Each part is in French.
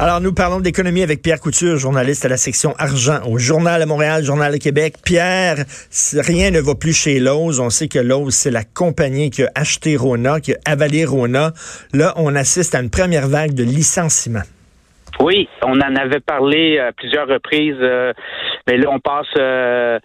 Alors, nous parlons d'économie avec Pierre Couture, journaliste à la section argent au Journal de Montréal, Journal de Québec. Pierre, rien ne va plus chez Lowe's. On sait que Lowe's, c'est la compagnie qui a acheté Rona, qui a avalé Rona. Là, on assiste à une première vague de licenciements. Oui, on en avait parlé à plusieurs reprises, euh, mais là, on passe... Euh,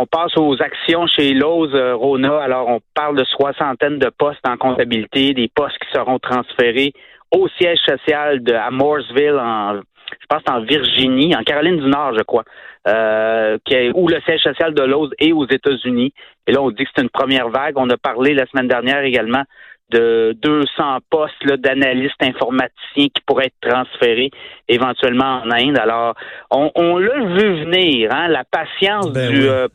on passe aux actions chez Lowe's euh, Rona. Alors, on parle de soixantaine de postes en comptabilité, des postes qui seront transférés au siège social de à Mooresville, en, je pense en Virginie, en Caroline du Nord, je crois, euh, qui est, où le siège social de Lowe's est aux États-Unis. Et là, on dit que c'est une première vague. On a parlé la semaine dernière également de 200 postes d'analystes informaticiens qui pourraient être transférés éventuellement en Inde. Alors, on, on l'a vu venir, hein, la patience Ben du oui. euh,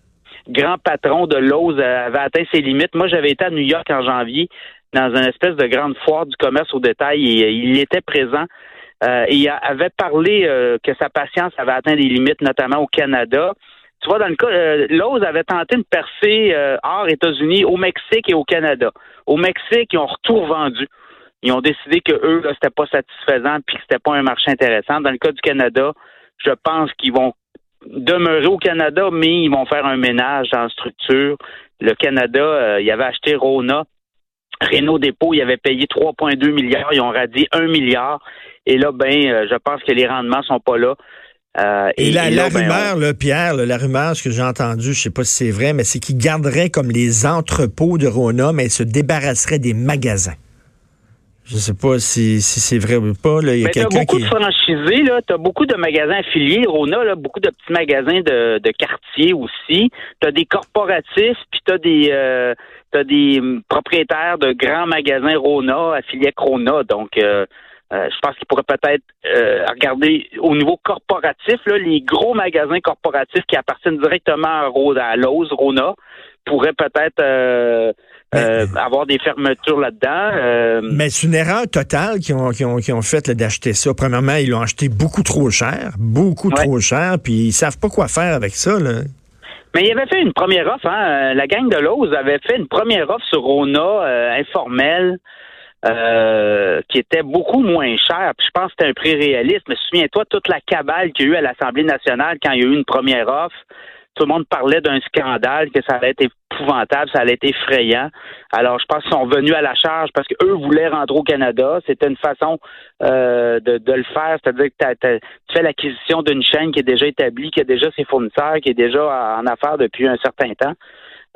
grand patron de Lowe's avait atteint ses limites. Moi, j'avais été à New York en janvier dans une espèce de grande foire du commerce au détail et euh, il était présent. Euh, il avait parlé euh, que sa patience avait atteint des limites, notamment au Canada. Tu vois, dans le cas, euh, Lowe's avait tenté de percer euh, hors États-Unis, au Mexique et au Canada. Au Mexique, ils ont retour vendu. Ils ont décidé que eux, là, c'était pas satisfaisant puis que c'était pas un marché intéressant. Dans le cas du Canada, je pense qu'ils vont demeurer au Canada, mais ils vont faire un ménage en structure. Le Canada, euh, il avait acheté Rona. Renault Dépôt, il avait payé 3,2 milliards. Ils ont radié 1 milliard. Et là, ben, euh, je pense que les rendements sont pas là. Euh, Et, la, là, la ben, rumeur, là, Pierre, là, la rumeur, ce que j'ai entendu, je sais pas si c'est vrai, mais c'est qu'ils garderaient comme les entrepôts de Rona, mais ils se débarrasseraient des magasins. Je sais pas si, si c'est vrai ou pas. Là. Il y a quelqu'un beaucoup qui. de franchisés, là. T'as beaucoup de magasins affiliés. Rona, là, beaucoup de petits magasins de, de quartier aussi. T'as des corporatifs, puis t'as des euh, t'as des hum, propriétaires de grands magasins Rona affiliés à Rona. Donc, euh, euh, je pense qu'ils pourraient peut-être euh, regarder au niveau corporatif, là, les gros magasins corporatifs qui appartiennent directement à, Ro- à Lowe's, Rona, pourraient peut-être euh, euh, avoir des fermetures là-dedans. Euh, Mais c'est une erreur totale qu'ils ont, qu'ils ont, ont faite d'acheter ça. Premièrement, ils l'ont acheté beaucoup trop cher, beaucoup Ouais. trop cher, puis ils savent pas quoi faire avec ça. Là. Mais il avait fait une première offre, hein. La gang de Lowe's avait fait une première offre sur Rona informelle euh, qui était beaucoup moins chère. Puis je pense que c'était un prix réaliste. Mais souviens-toi, toute la cabale qu'il y a eu à l'Assemblée nationale quand il y a eu une première offre, tout le monde parlait d'un scandale, que ça allait être épouvantable, ça allait être effrayant. Alors, je pense qu'ils sont venus à la charge parce qu'eux voulaient rentrer au Canada. C'était une façon euh, de, de le faire, c'est-à-dire que tu fais l'acquisition d'une chaîne qui est déjà établie, qui a déjà ses fournisseurs, qui est déjà en affaires depuis un certain temps.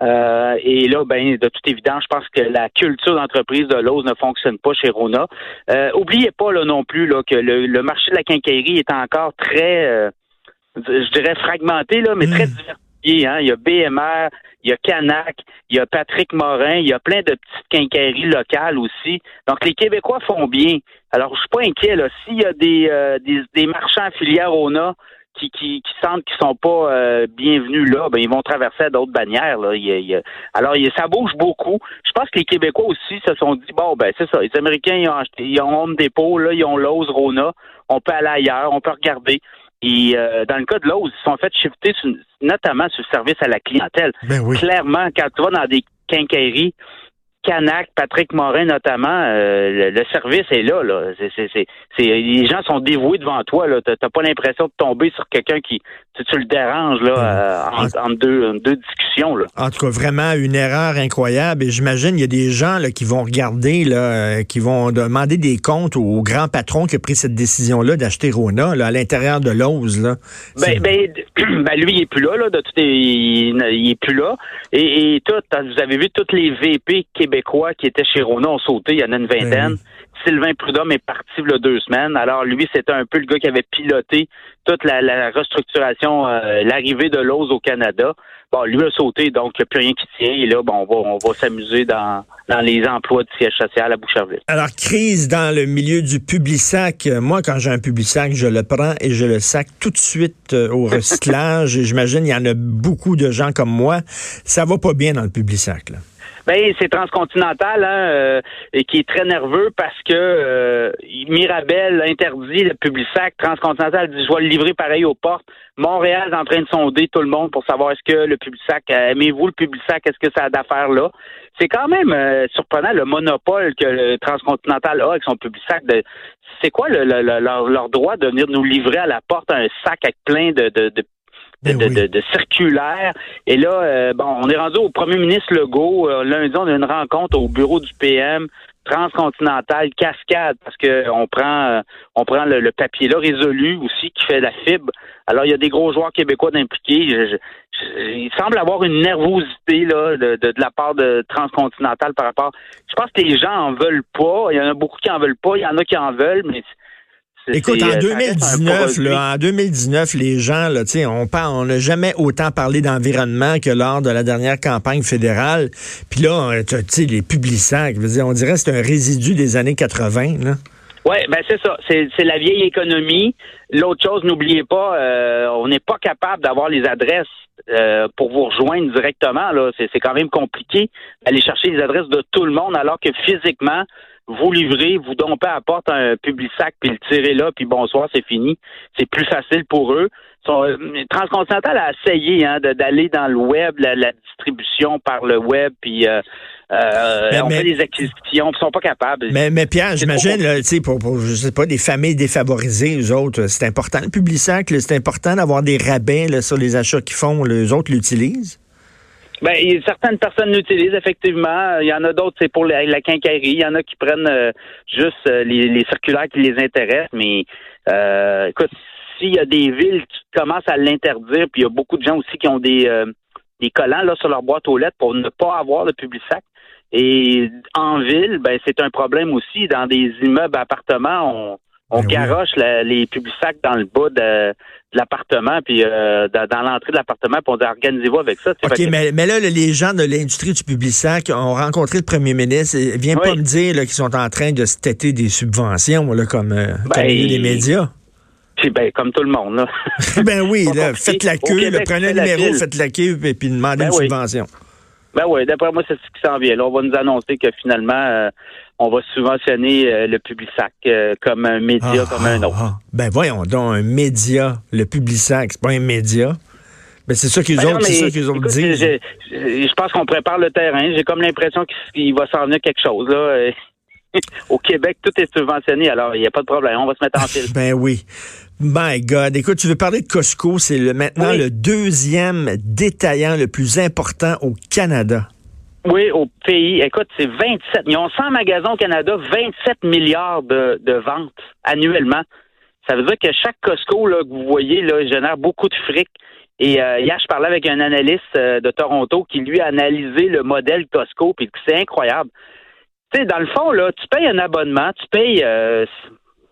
Euh, et là, ben, de toute évidence, je pense que la culture d'entreprise de Lowe's ne fonctionne pas chez Rona. Euh, oubliez pas là non plus là, que le, le marché de la quincaillerie est encore très, euh, je dirais fragmenté là, mais très diversifié. Hein. Il y a BMR, il y a Canac, il y a Patrick Morin, il y a plein de petites quincailleries locales aussi. Donc les Québécois font bien. Alors je suis pas inquiet là. S'il y a des, euh, des, des marchands à Rona qui, qui, qui sentent qu'ils sont pas euh, bienvenus là, ben ils vont traverser à d'autres bannières. Là. Il il alors il ça bouge beaucoup. Je pense que les Québécois aussi se sont dit bon ben c'est ça. Les Américains ils ont acheté, ils ont Home Depot, là ils ont Lowe's, Rona. On peut aller ailleurs, on peut regarder. Et euh, dans le cas de Lowe's, ils sont fait shifter sur- notamment sur le service à la clientèle. Ben oui. Clairement, quand tu vas dans des quincailleries, Canac, Patrick Morin notamment, euh, le, le service est là. les gens sont dévoués devant toi. T'as, t'as pas l'impression de tomber sur quelqu'un qui tu, tu le déranges là, euh, en, en deux, en deux discussions. Là. En tout cas, vraiment une erreur incroyable. Et j'imagine il y a des gens là, qui vont regarder, là, euh, qui vont demander des comptes au grand patron qui a pris cette décision-là d'acheter Rona là, à l'intérieur de. Là. C'est- Ben, ben, ben, lui, il est plus là, là. De tout, il, il est plus là. Et, et tout, vous avez vu tous les VP québécois qui étaient chez Rona ont sauté. Il y en a une vingtaine. Ben Sylvain Prudhomme est parti il y a deux semaines. Alors lui, c'était un peu le gars qui avait piloté toute la, restructuration, euh, l'arrivée de l'ose au Canada. Bon, lui a sauté, donc il n'y a plus rien qui tient. Et là, bon, on va, on va s'amuser dans, dans les emplois du siège social à Boucherville. Alors, crise dans le milieu du sac. Moi, quand j'ai un sac, je le prends et je le sac tout de suite euh, au recyclage. J'imagine il y en a beaucoup de gens comme moi. Ça va pas bien dans le sac. Là. Ben, c'est transcontinental, hein, euh, et qui est très nerveux parce que euh, Mirabel interdit le sac. Transcontinental dit je vais le livrer pareil aux portes. Montréal est en train de sonder tout le monde pour savoir est-ce que le sac, euh, aimez-vous le sac, est-ce que ça a d'affaires là? C'est quand même surprenant le monopole que le Transcontinental a avec son sac. De, c'est quoi le, leur, droit de venir nous livrer à la porte un sac avec plein de, de, de ben de, de, de, circulaire. Et là, euh, bon, on est rendu au premier ministre Legault. Euh, lundi, on a une rencontre au bureau du PM transcontinental cascade parce que on prend euh, on prend le, papier là résolu aussi qui fait la fibre. Alors il y a des gros joueurs québécois impliqués. il semble avoir une nervosité là de, de, de, la part de transcontinental par rapport. Je pense que les gens en veulent pas. Il y en a beaucoup qui en veulent pas. Il y en a qui en veulent, mais Écoute, en 2019, là, en 2019, les gens, là, on on n'a jamais autant parlé d'environnement que lors de la dernière campagne fédérale. Puis là, euh, tu sais, les publicsacs, on dirait que c'est un résidu des années 80. Là. Oui, ben c'est ça. C'est la vieille économie. L'autre chose, n'oubliez pas, euh, on n'est pas capable d'avoir les adresses euh, pour vous rejoindre directement. Là, c'est quand même compliqué d'aller chercher les adresses de tout le monde, alors que physiquement, vous livrez, vous dompez à la porte un public sac, puis le tirez là, puis bonsoir, c'est fini. C'est plus facile pour eux. Euh, Transcontinental a essayé hein, d'aller dans le web, la, distribution par le web, puis euh, euh on fait des acquisitions, ils sont pas capables. Mais, mais Pierre, j'imagine, tu sais, pour, pour, je sais pas, des familles défavorisées, eux autres, c'est important le public sac, c'est important d'avoir des rabais là, sur les achats qu'ils font, les autres l'utilisent? Ben, certaines personnes l'utilisent effectivement. Il y en a d'autres, c'est pour la, quincaillerie. Il y en a qui prennent euh, juste euh, les, circulaires qui les intéressent. Mais euh, écoute, s'il y a des villes qui commencent à l'interdire, puis il y a beaucoup de gens aussi qui ont des des collants là sur leur boîte aux lettres pour ne pas avoir de public sac. Et en ville, ben c'est un problème aussi. Dans des immeubles appartements, on on ben garoche les publics sacs dans le bas de, l'appartement, puis euh, dans, l'entrée de l'appartement, puis on dit organisez-vous avec ça. OK, mais, mais, là, les gens de l'industrie du public sac ont rencontré le premier ministre. Il vient pas me dire qu'ils sont en train de se têter des subventions, là, comme, euh, ben, les médias. Puis ben, comme tout le monde, là. ben oui, là, faites la queue, prenez un numéro, faites la queue, et puis demandez ben une subvention. Ben oui, d'après moi, c'est ce qui s'en vient. Là, on va nous annoncer que finalement, euh, on va subventionner euh, le Publisac euh, comme un média ah, comme un autre. Ah, ah. ben voyons donc, un média, le Publisac, c'est pas un média. Ben c'est ça qu'ils ben ont, c'est ça qu'ils ont dit. Je, je, pense qu'on prépare le terrain. J'ai comme l'impression qu'il va s'en venir quelque chose là. Au Québec, tout est subventionné, alors il n'y a pas de problème. On va se mettre en file. ben oui. My God. Écoute, tu veux parler de Costco. C'est le, maintenant le deuxième détaillant le plus important au Canada. Oui, au pays. Écoute, c'est 27. Ils ont 100 magasins au Canada, 27 milliards de, ventes annuellement. Ça veut dire que chaque Costco là, que vous voyez là, génère beaucoup de fric. Et euh, hier, je parlais avec un analyste euh, de Toronto qui, lui, a analysé le modèle Costco, puis c'est incroyable. Tu sais, dans le fond, là, tu payes un abonnement, tu payes euh,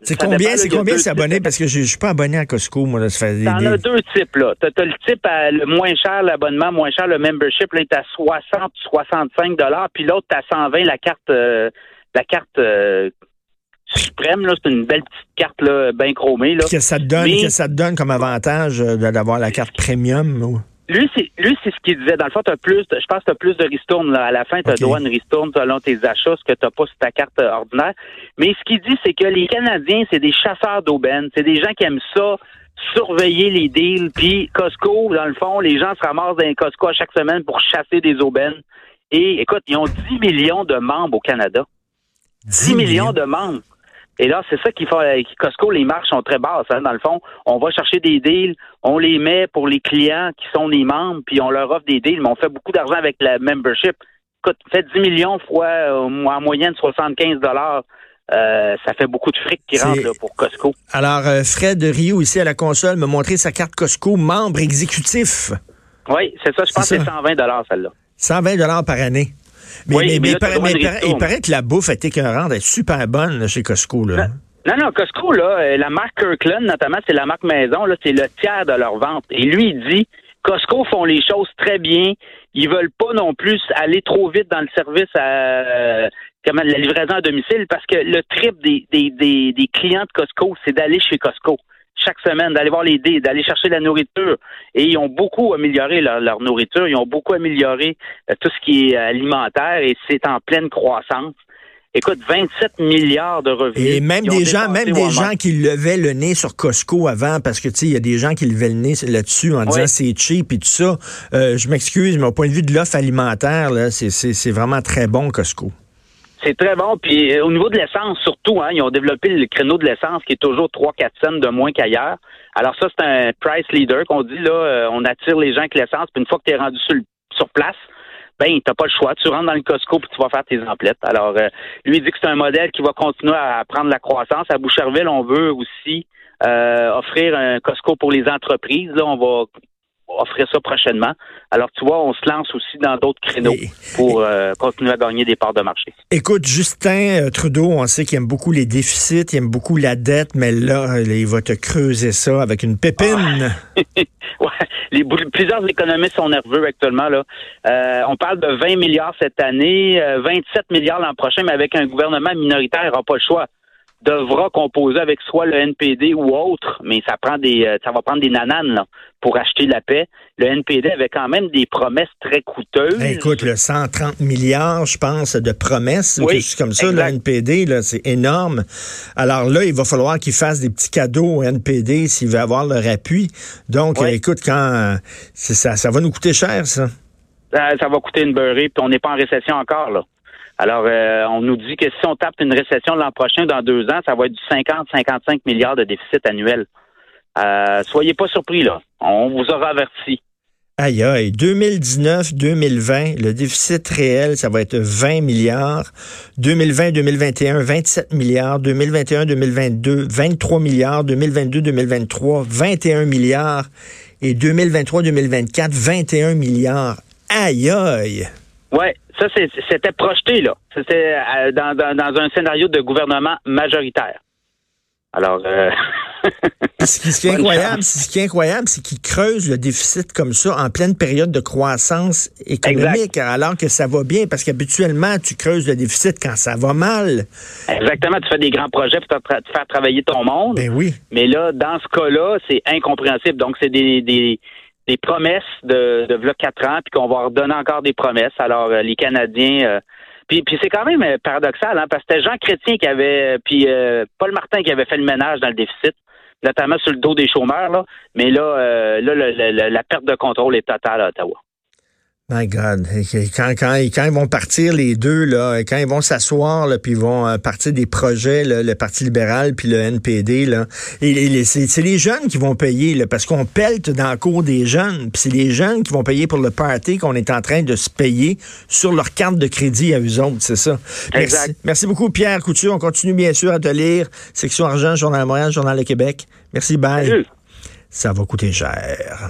c'est combien, c'est combien? Parce que je, ne suis pas abonné à Costco, moi. Ça fait T'en as deux types, là. T'as, as le type à, le moins cher, l'abonnement moins cher, le membership, là, est à 60, 65 dollars, puis l'autre, t'as 120, la carte, euh, la carte euh, suprême, là. C'est une belle petite carte, là, bien chromée, là. Qu'est-ce que ça te donne, que ça te donne comme avantage euh, d'avoir la carte premium, Lui, c'est lui, c'est ce qu'il disait. Dans le fond, t'as plus, je pense que t'as plus de ristourne. Là. À la fin, t'as okay. droit à une ristourne selon tes achats, ce que t'as pas sur ta carte euh, ordinaire. Mais ce qu'il dit, c'est que les Canadiens, c'est des chasseurs d'aubaines. C'est des gens qui aiment ça, surveiller les deals. Puis Costco, dans le fond, les gens se ramassent dans les Costco à chaque semaine pour chasser des aubaines. Et écoute, ils ont 10 millions de membres au Canada. 10 millions? de membres. Et là, c'est ça qu'il faut. Avec Costco, les marges sont très basses. Hein, dans le fond, on va chercher des deals, on les met pour les clients qui sont les membres, puis on leur offre des deals, mais on fait beaucoup d'argent avec la membership. Écoute, fait 10 millions fois euh, en moyenne 75 dollars. Euh, ça fait beaucoup de fric qui rentre pour Costco. Alors, euh, Fred Rio, ici à la console, m'a montré sa carte Costco membre exécutif. Oui, c'est ça. Je pense que c'est 120 celle-là. 120 par année. Mais, Oui, mais, mais mais là, il, paraît, mais il que la bouffe est écœurante, elle est super bonne là, chez Costco. Là. Non, non, Costco, là, euh, la marque Kirkland, notamment, c'est la marque maison, là, c'est le tiers de leur vente. Et lui, il dit, Costco font les choses très bien. Ils veulent pas non plus aller trop vite dans le service à euh, comment, la livraison à domicile parce que le trip des, des, des, des clients de Costco, c'est d'aller chez Costco chaque semaine, d'aller voir les dés, d'aller chercher la nourriture. Et ils ont beaucoup amélioré leur, leur nourriture, ils ont beaucoup amélioré euh, tout ce qui est alimentaire et c'est en pleine croissance. Écoute, 27 milliards de revenus. Et même des gens, même des gens qui levaient le nez sur Costco avant, parce que tu sais, il y a des gens qui levaient le nez là-dessus en disant Ouais. c'est cheap et tout ça. Euh, je m'excuse, mais au point de vue de l'offre alimentaire, là, c'est, c'est, c'est vraiment très bon Costco. C'est très bon. Puis euh, au niveau de l'essence, surtout, hein, ils ont développé le créneau de l'essence qui est toujours 3-4 cents de moins qu'ailleurs. Alors ça, c'est un price leader qu'on dit là, euh, on attire les gens avec l'essence, puis une fois que tu es rendu sur, sur place, ben t'as pas le choix. Tu rentres dans le Costco puis tu vas faire tes emplettes. Alors euh, lui il dit que c'est un modèle qui va continuer à prendre la croissance. À Boucherville, on veut aussi euh, offrir un Costco pour les entreprises. Là, on va offrir ça prochainement. Alors tu vois, on se lance aussi dans d'autres créneaux Et- pour euh, continuer à gagner des parts de marché. Écoute, Justin euh, Trudeau, on sait qu'il aime beaucoup les déficits, il aime beaucoup la dette, mais là, euh, il va te creuser ça avec une pépine. Ouais, les, plusieurs économistes sont nerveux actuellement. Là. Euh, on parle de 20 milliards cette année, euh, 27 milliards l'an prochain, mais avec un gouvernement minoritaire, il n'aura pas le choix. Devra composer avec soit le NPD ou autre, mais ça prend des, euh, ça va prendre des nananes là, pour acheter la paix. Le NPD avait quand même des promesses très coûteuses. Ben, écoute, le 130 milliards, je pense, de promesses, Oui, quelque comme ça, le. NPD, là, c'est énorme. Alors là, il va falloir qu'ils fassent des petits cadeaux au NPD s'il veut avoir leur appui. Donc, Oui. euh, écoute, quand ça, ça va nous coûter cher, ça. ça, ça va coûter une beurrée, puis on n'est pas en récession encore, là. Alors, euh, on nous dit que si on tape une récession l'an prochain, dans deux ans, ça va être du 50-55 milliards de déficit annuel. Euh, soyez pas surpris, là. On vous aura averti. Aïe, aïe. 2019-2020, le déficit réel, ça va être 20 milliards. 2020-2021, 27 milliards. 2021-2022, 23 milliards. 2022-2023, 21 milliards. Et 2023-2024, 21 milliards. Aïe, aïe. Ouais, ça, c'était projeté, là. C'était euh, dans, dans, dans un scénario de gouvernement majoritaire. Alors, euh, Ce qui, ce qui est incroyable, c'est- ce qui est incroyable, c'est qu'ils creusent le déficit comme ça en pleine période de croissance économique, alors que ça va bien, parce qu'habituellement, tu creuses le déficit quand ça va mal. exactement, tu fais des grands projets pour te, faire travailler ton monde. Ben oui. Mais là, dans ce cas-là, c'est incompréhensible. Donc, c'est des, des, des promesses de, de v'là quatre ans, puis qu'on va redonner encore des promesses. Alors, euh, les Canadiens... euh, puis, c'est quand même euh, paradoxal, hein, parce que c'était Jean Chrétien qui avait... Puis euh, Paul Martin qui avait fait le ménage dans le déficit, notamment sur le dos des chômeurs. Là. Mais là, euh, là le- le- la perte de contrôle est totale à Ottawa. My God. Quand, quand, quand ils vont partir les deux, là, quand ils vont s'asseoir, puis ils vont euh, partir des projets, là, le Parti libéral puis le NPD, là, c'est les jeunes qui vont payer, là, parce qu'on pelte dans le cours des jeunes, puis c'est les jeunes qui vont payer pour le party qu'on est en train de se payer sur leur carte de crédit à eux autres, c'est ça. Merci, Exact. merci beaucoup, Pierre Couture. On continue bien sûr à te lire. Section Argent, Journal de Montréal, Journal de Québec. Merci, bye. Salut. Ça va coûter cher.